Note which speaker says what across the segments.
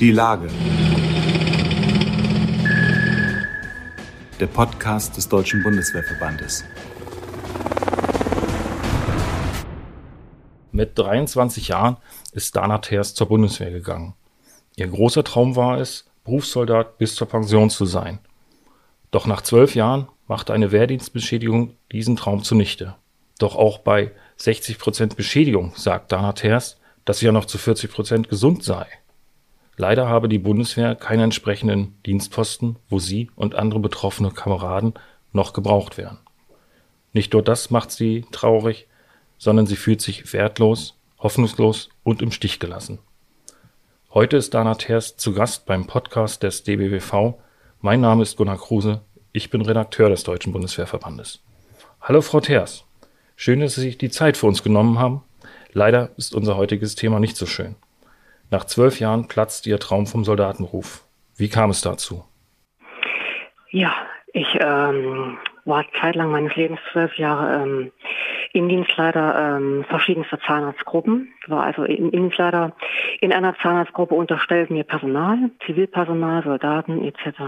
Speaker 1: Die Lage. Der Podcast des Deutschen Bundeswehrverbandes.
Speaker 2: Mit 23 Jahren ist Dana Thers zur Bundeswehr gegangen. Ihr großer Traum war es, Berufssoldat bis zur Pension zu sein. Doch nach zwölf Jahren machte eine Wehrdienstbeschädigung diesen Traum zunichte. Doch auch bei 60 Prozent Beschädigung sagt Dana Thers, dass sie ja noch zu 40 Prozent gesund sei. Leider habe die Bundeswehr keinen entsprechenden Dienstposten, wo sie und andere betroffene Kameraden noch gebraucht werden. Nicht nur das macht sie traurig, sondern sie fühlt sich wertlos, hoffnungslos und im Stich gelassen. Heute ist Dana Thers zu Gast beim Podcast des DBWV. Mein Name ist Gunnar Kruse. Ich bin Redakteur des Deutschen Bundeswehrverbandes. Hallo Frau Thers. Schön, dass Sie sich die Zeit für uns genommen haben. Leider ist unser heutiges Thema nicht so schön. Nach zwölf Jahren platzt Ihr Traum vom Soldatenruf. Wie kam es dazu?
Speaker 3: Ja, ich ähm, war zeitlang meines Lebens zwölf Jahre ähm, Indienstleiter ähm, verschiedenster Zahnarztgruppen. War also Indienstleiter in einer Zahnarztgruppe unterstellt mir Personal, Zivilpersonal, Soldaten etc.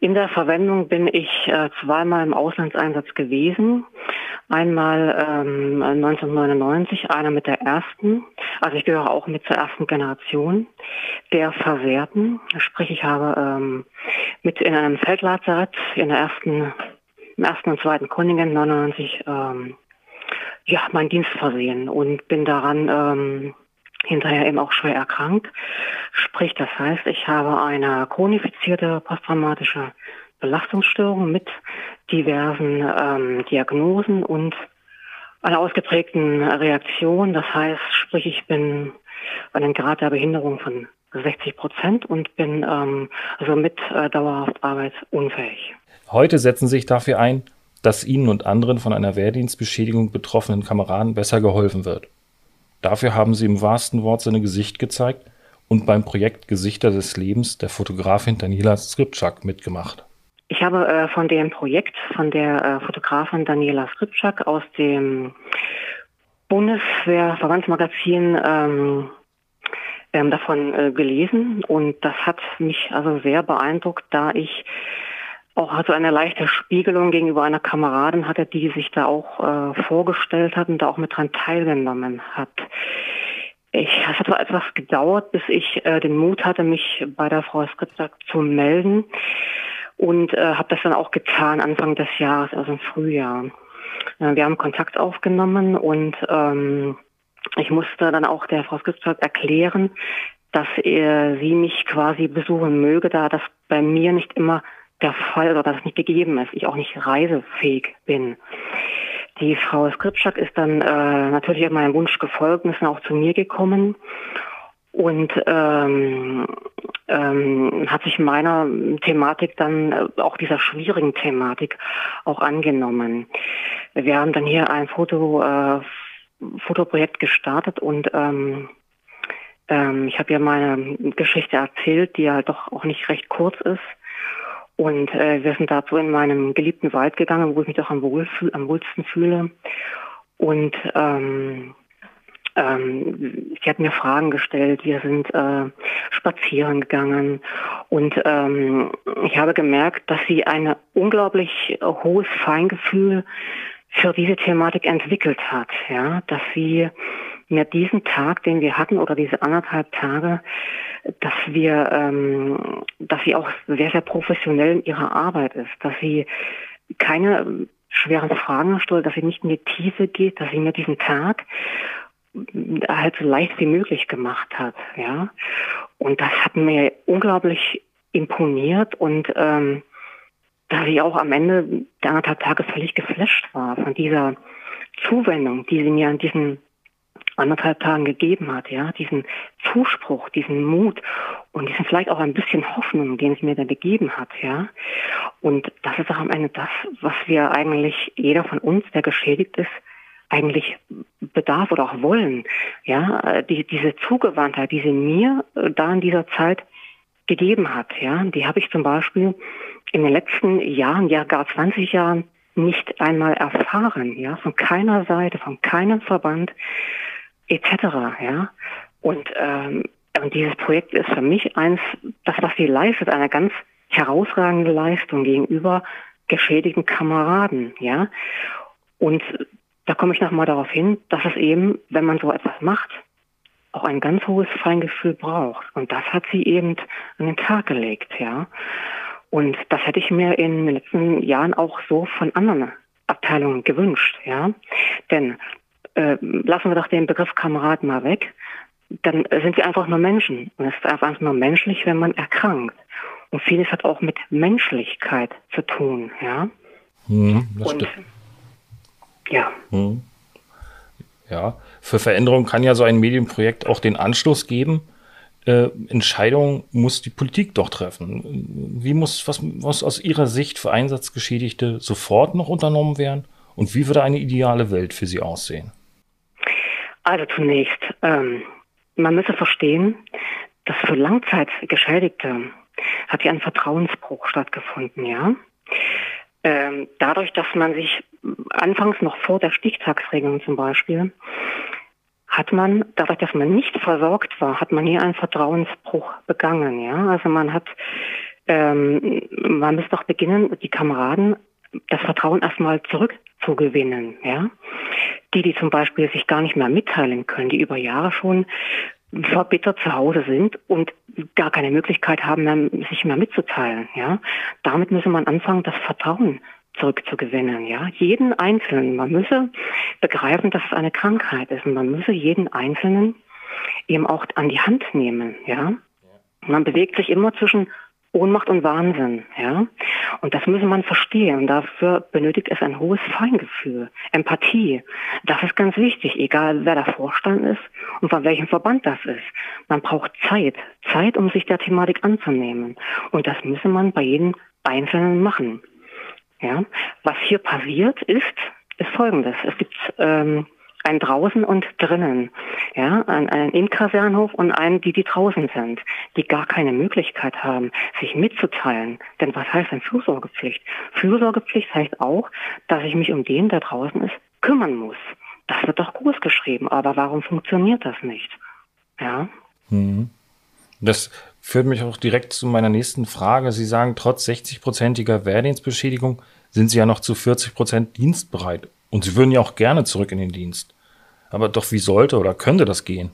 Speaker 3: In der Verwendung bin ich äh, zweimal im Auslandseinsatz gewesen. Einmal ähm, 1999, einer mit der ersten, also ich gehöre auch mit zur ersten Generation der Verwehrten. Sprich, ich habe ähm, mit in einem Feldlazarett in der ersten, im ersten und zweiten Kontingent 99 ähm, ja, meinen Dienst versehen und bin daran ähm, hinterher eben auch schwer erkrankt. Sprich, das heißt, ich habe eine chronifizierte posttraumatische Belastungsstörung mit diversen ähm, Diagnosen und einer ausgeprägten Reaktion. Das heißt, sprich, ich bin einen Grad der Behinderung von 60 Prozent und bin ähm, also mit äh, dauerhaft arbeitsunfähig.
Speaker 2: Heute setzen sich dafür ein, dass Ihnen und anderen von einer Wehrdienstbeschädigung betroffenen Kameraden besser geholfen wird. Dafür haben Sie im wahrsten Wortsinne Gesicht gezeigt und beim Projekt Gesichter des Lebens der Fotografin Daniela Skripczak mitgemacht.
Speaker 3: Ich habe äh, von dem Projekt von der äh, Fotografin Daniela Skripczak aus dem Bundeswehr-Verbandsmagazin ähm, ähm, davon äh, gelesen und das hat mich also sehr beeindruckt, da ich auch also eine leichte Spiegelung gegenüber einer Kameradin hatte, die sich da auch äh, vorgestellt hat und da auch mit dran teilgenommen hat. Ich, es hat etwas gedauert, bis ich äh, den Mut hatte, mich bei der Frau Skritzak zu melden und äh, habe das dann auch getan Anfang des Jahres, also im Frühjahr. Äh, wir haben Kontakt aufgenommen und ähm, ich musste dann auch der Frau Skritzak erklären, dass er sie mich quasi besuchen möge, da das bei mir nicht immer der Fall oder dass es nicht gegeben ist, ich auch nicht reisefähig bin. Die Frau Skripczak ist dann äh, natürlich meinem Wunsch gefolgt und ist dann auch zu mir gekommen und ähm, ähm, hat sich meiner Thematik dann, äh, auch dieser schwierigen Thematik, auch angenommen. Wir haben dann hier ein Foto, äh, Fotoprojekt gestartet und ähm, ähm, ich habe ja meine Geschichte erzählt, die ja doch auch nicht recht kurz ist. Und äh, wir sind dazu in meinem geliebten Wald gegangen, wo ich mich doch am, wohlfühl, am wohlsten fühle. Und ähm, ähm, sie hat mir Fragen gestellt, wir sind äh, spazieren gegangen. Und ähm, ich habe gemerkt, dass sie ein unglaublich hohes Feingefühl für diese Thematik entwickelt hat, ja, dass sie mir diesen Tag, den wir hatten, oder diese anderthalb Tage, dass wir, ähm, dass sie auch sehr, sehr professionell in ihrer Arbeit ist, dass sie keine schweren Fragen stellt, dass sie nicht in die Tiefe geht, dass sie mir diesen Tag halt so leicht wie möglich gemacht hat, ja. Und das hat mir unglaublich imponiert und ähm, dass ich auch am Ende der anderthalb Tage völlig geflasht war von dieser Zuwendung, die sie mir an diesen anderthalb Tagen gegeben hat, ja, diesen Zuspruch, diesen Mut und diesen vielleicht auch ein bisschen Hoffnung, den sie mir da gegeben hat, ja. Und das ist auch am Ende das, was wir eigentlich, jeder von uns, der geschädigt ist, eigentlich bedarf oder auch wollen, ja, die, diese Zugewandtheit, die sie mir äh, da in dieser Zeit gegeben hat, ja, die habe ich zum Beispiel in den letzten Jahren, ja gar 20 Jahren nicht einmal erfahren, ja, von keiner Seite, von keinem Verband, etc. Ja? Und ähm, Und dieses Projekt ist für mich eins, das, was sie leistet, eine ganz herausragende Leistung gegenüber geschädigten Kameraden, ja. Und da komme ich nochmal darauf hin, dass es eben, wenn man so etwas macht, auch ein ganz hohes Feingefühl braucht. Und das hat sie eben an den Tag gelegt, ja. Und das hätte ich mir in den letzten Jahren auch so von anderen Abteilungen gewünscht, ja. Denn äh, lassen wir doch den Begriff Kamerad mal weg, dann sind sie einfach nur Menschen. Und es ist einfach nur menschlich, wenn man erkrankt. Und vieles hat auch mit Menschlichkeit zu tun, ja.
Speaker 2: Hm, das Und, stimmt.
Speaker 3: Ja.
Speaker 2: Hm. Ja, für Veränderung kann ja so ein Medienprojekt auch den Anschluss geben. Äh, Entscheidungen muss die Politik doch treffen. Wie muss, was muss aus Ihrer Sicht für Einsatzgeschädigte sofort noch unternommen werden? Und wie würde eine ideale Welt für Sie aussehen?
Speaker 3: Also zunächst, ähm, man müsse verstehen, dass für Langzeitgeschädigte hat hier ein Vertrauensbruch stattgefunden, ja. Ähm, dadurch, dass man sich anfangs noch vor der Stichtagsregelung zum Beispiel, hat man, dadurch, dass man nicht versorgt war, hat man hier einen Vertrauensbruch begangen. Ja? Also man hat, ähm, man muss doch beginnen, die Kameraden das Vertrauen erstmal zurückzugewinnen. Ja? Die, die zum Beispiel sich gar nicht mehr mitteilen können, die über Jahre schon verbittert zu Hause sind und gar keine Möglichkeit haben, mehr, sich mehr mitzuteilen. Ja, damit müsse man anfangen, das Vertrauen zurückzugewinnen. Ja, jeden Einzelnen. Man müsse begreifen, dass es eine Krankheit ist und man müsse jeden Einzelnen eben auch an die Hand nehmen. Ja, man bewegt sich immer zwischen Ohnmacht und Wahnsinn, ja. Und das müsse man verstehen. Dafür benötigt es ein hohes Feingefühl, Empathie. Das ist ganz wichtig, egal wer der Vorstand ist und von welchem Verband das ist. Man braucht Zeit, Zeit, um sich der Thematik anzunehmen. Und das müsse man bei jedem Einzelnen machen. Ja. Was hier passiert ist, ist Folgendes. Es gibt ähm, ein draußen und drinnen. Ja, ein, ein und einen, die, die draußen sind, die gar keine Möglichkeit haben, sich mitzuteilen. Denn was heißt denn Fürsorgepflicht? Fürsorgepflicht heißt auch, dass ich mich um den, der draußen ist, kümmern muss. Das wird doch groß geschrieben, aber warum funktioniert das nicht? Ja.
Speaker 2: Mhm. Das führt mich auch direkt zu meiner nächsten Frage. Sie sagen, trotz 60-prozentiger Wehrdienstbeschädigung sind Sie ja noch zu 40 Prozent dienstbereit. Und Sie würden ja auch gerne zurück in den Dienst. Aber doch, wie sollte oder könnte das gehen?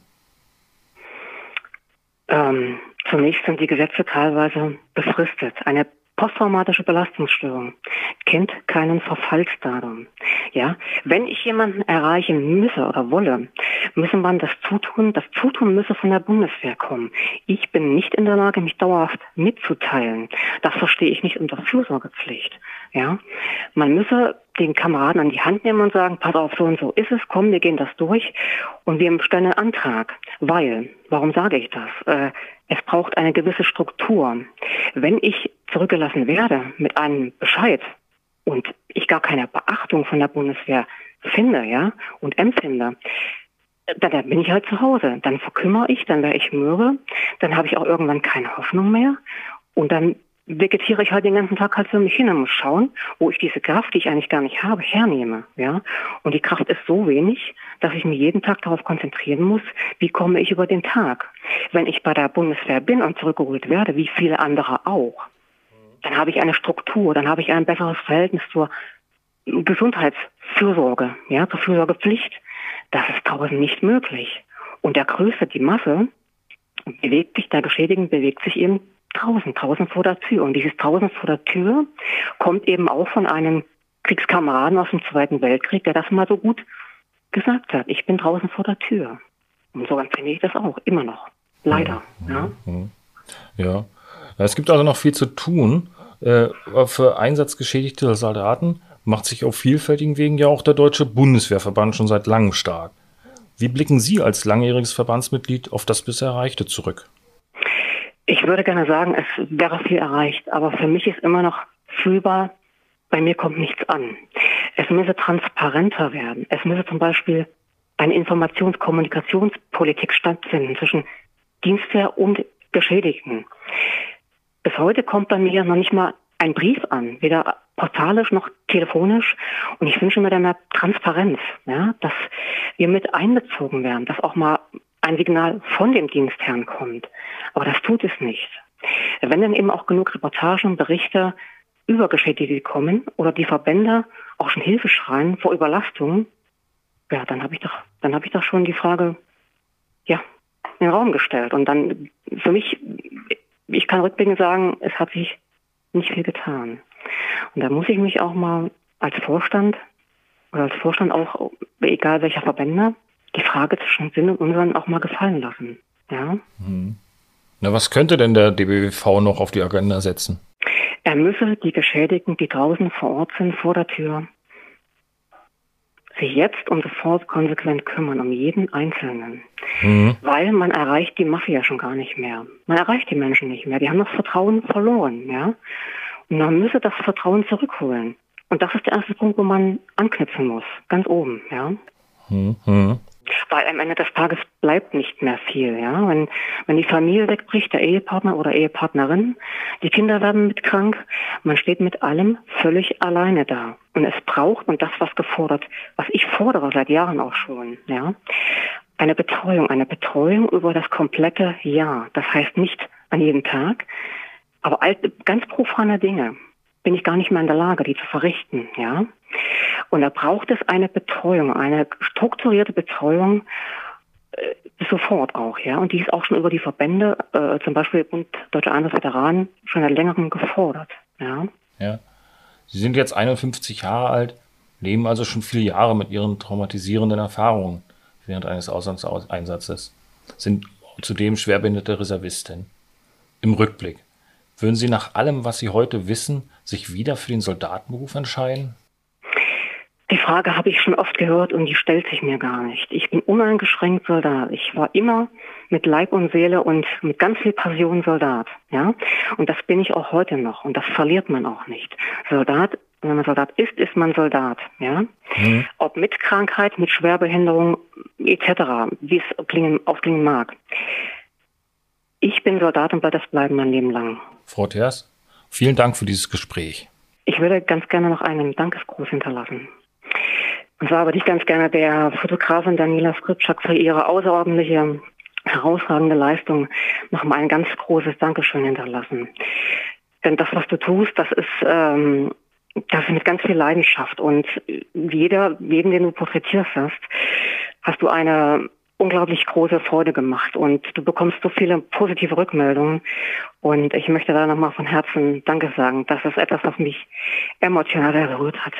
Speaker 3: Ähm, zunächst sind die Gesetze teilweise befristet. Eine posttraumatische Belastungsstörung kennt keinen Verfallsdatum. Ja, wenn ich jemanden erreichen müsse oder wolle, müsse man das Zutun, das Zutun müsse von der Bundeswehr kommen. Ich bin nicht in der Lage, mich dauerhaft mitzuteilen. Das verstehe ich nicht unter Fürsorgepflicht. Ja, man müsse den Kameraden an die Hand nehmen und sagen, pass auf, so und so ist es, komm, wir gehen das durch und wir stellen einen Antrag. Weil, warum sage ich das? Äh, es braucht eine gewisse Struktur. Wenn ich zurückgelassen werde mit einem Bescheid und ich gar keine Beachtung von der Bundeswehr finde, ja, und empfinde, dann, dann bin ich halt zu Hause. Dann verkümmere ich, dann wäre ich mürbe, dann habe ich auch irgendwann keine Hoffnung mehr und dann vegetiere ich halt den ganzen Tag halt für mich hin und muss schauen, wo ich diese Kraft, die ich eigentlich gar nicht habe, hernehme. Ja? Und die Kraft ist so wenig, dass ich mich jeden Tag darauf konzentrieren muss, wie komme ich über den Tag. Wenn ich bei der Bundeswehr bin und zurückgeholt werde, wie viele andere auch, dann habe ich eine Struktur, dann habe ich ein besseres Verhältnis zur Gesundheitsfürsorge, ja, zur Fürsorgepflicht. Das ist draußen nicht möglich. Und der Größte, die Masse, bewegt sich, der Geschädigten bewegt sich eben draußen, draußen vor der Tür. Und dieses draußen vor der Tür kommt eben auch von einem Kriegskameraden aus dem Zweiten Weltkrieg, der das mal so gut gesagt hat. Ich bin draußen vor der Tür. Und so empfinde ich das auch, immer noch. Leider. Ja.
Speaker 2: ja. Es gibt also noch viel zu tun. Äh, für einsatzgeschädigte Soldaten macht sich auf vielfältigen Wegen ja auch der Deutsche Bundeswehrverband schon seit langem stark. Wie blicken Sie als langjähriges Verbandsmitglied auf das bisher Erreichte zurück?
Speaker 3: Ich würde gerne sagen, es wäre viel erreicht, aber für mich ist immer noch fühlbar, bei mir kommt nichts an. Es müsse transparenter werden. Es müsse zum Beispiel eine Informationskommunikationspolitik stattfinden zwischen Dienstwehr und Geschädigten. Bis heute kommt bei mir noch nicht mal ein Brief an, weder postalisch noch telefonisch. Und ich wünsche mir dann mehr Transparenz, ja, dass wir mit einbezogen werden, dass auch mal ein Signal von dem Dienstherrn kommt. Aber das tut es nicht. Wenn dann eben auch genug Reportagen, Berichte über Geschädigte kommen oder die Verbände auch schon Hilfe schreien vor Überlastung, ja, dann habe ich doch, dann habe ich doch schon die Frage, ja, in den Raum gestellt. Und dann für mich, ich kann rückblickend sagen, es hat sich nicht viel getan. Und da muss ich mich auch mal als Vorstand oder als Vorstand auch, egal welcher Verbände, die Frage zwischen Sinn und Unsinn auch mal gefallen lassen. Ja.
Speaker 2: Hm. Na, was könnte denn der DBWV noch auf die Agenda setzen?
Speaker 3: Er müsse die Geschädigten, die draußen vor Ort sind, vor der Tür, sich jetzt und sofort konsequent kümmern, um jeden Einzelnen. Mhm. Weil man erreicht die Mafia schon gar nicht mehr. Man erreicht die Menschen nicht mehr. Die haben das Vertrauen verloren, ja. Und man müsse das Vertrauen zurückholen. Und das ist der erste Punkt, wo man anknüpfen muss. Ganz oben, ja. Mhm. Weil am Ende des Tages bleibt nicht mehr viel, ja. Wenn, wenn die Familie wegbricht, der Ehepartner oder Ehepartnerin, die Kinder werden mit krank, man steht mit allem völlig alleine da. Und es braucht, und das was gefordert, was ich fordere seit Jahren auch schon, ja, eine Betreuung, eine Betreuung über das komplette Jahr. Das heißt nicht an jedem Tag, aber ganz profane Dinge bin ich gar nicht mehr in der Lage, die zu verrichten, ja. Und da braucht es eine Betreuung, eine strukturierte Betreuung äh, sofort auch, ja. Und die ist auch schon über die Verbände, äh, zum Beispiel Bund Deutsche Einheit schon seit längerem gefordert, ja.
Speaker 2: Ja. Sie sind jetzt 51 Jahre alt, leben also schon viele Jahre mit Ihren traumatisierenden Erfahrungen während eines Auslandseinsatzes, sind zudem schwerbehinderte Reservistin. Im Rückblick, würden Sie nach allem, was Sie heute wissen, sich wieder für den Soldatenberuf entscheiden?
Speaker 3: Die Frage habe ich schon oft gehört und die stellt sich mir gar nicht. Ich bin uneingeschränkt Soldat. Ich war immer mit Leib und Seele und mit ganz viel Passion Soldat. Ja, und das bin ich auch heute noch und das verliert man auch nicht. Soldat, wenn man Soldat ist, ist man Soldat. Ja, mhm. ob mit Krankheit, mit Schwerbehinderung etc., wie es klingen, ausklingen mag. Ich bin Soldat und werde das bleiben mein Leben lang.
Speaker 2: Frau Thers, vielen Dank für dieses Gespräch.
Speaker 3: Ich würde ganz gerne noch einen Dankesgruß hinterlassen. Und zwar würde ich ganz gerne der Fotografin Daniela Skripczak für ihre außerordentliche, herausragende Leistung noch mal ein ganz großes Dankeschön hinterlassen. Denn das, was du tust, das ist, ähm, das ist mit ganz viel Leidenschaft. Und jeder, jeden, den du porträtierst hast, hast du eine unglaublich große Freude gemacht und du bekommst so viele positive Rückmeldungen und ich möchte da nochmal von Herzen Danke sagen. Das ist etwas, was mich emotional berührt hat.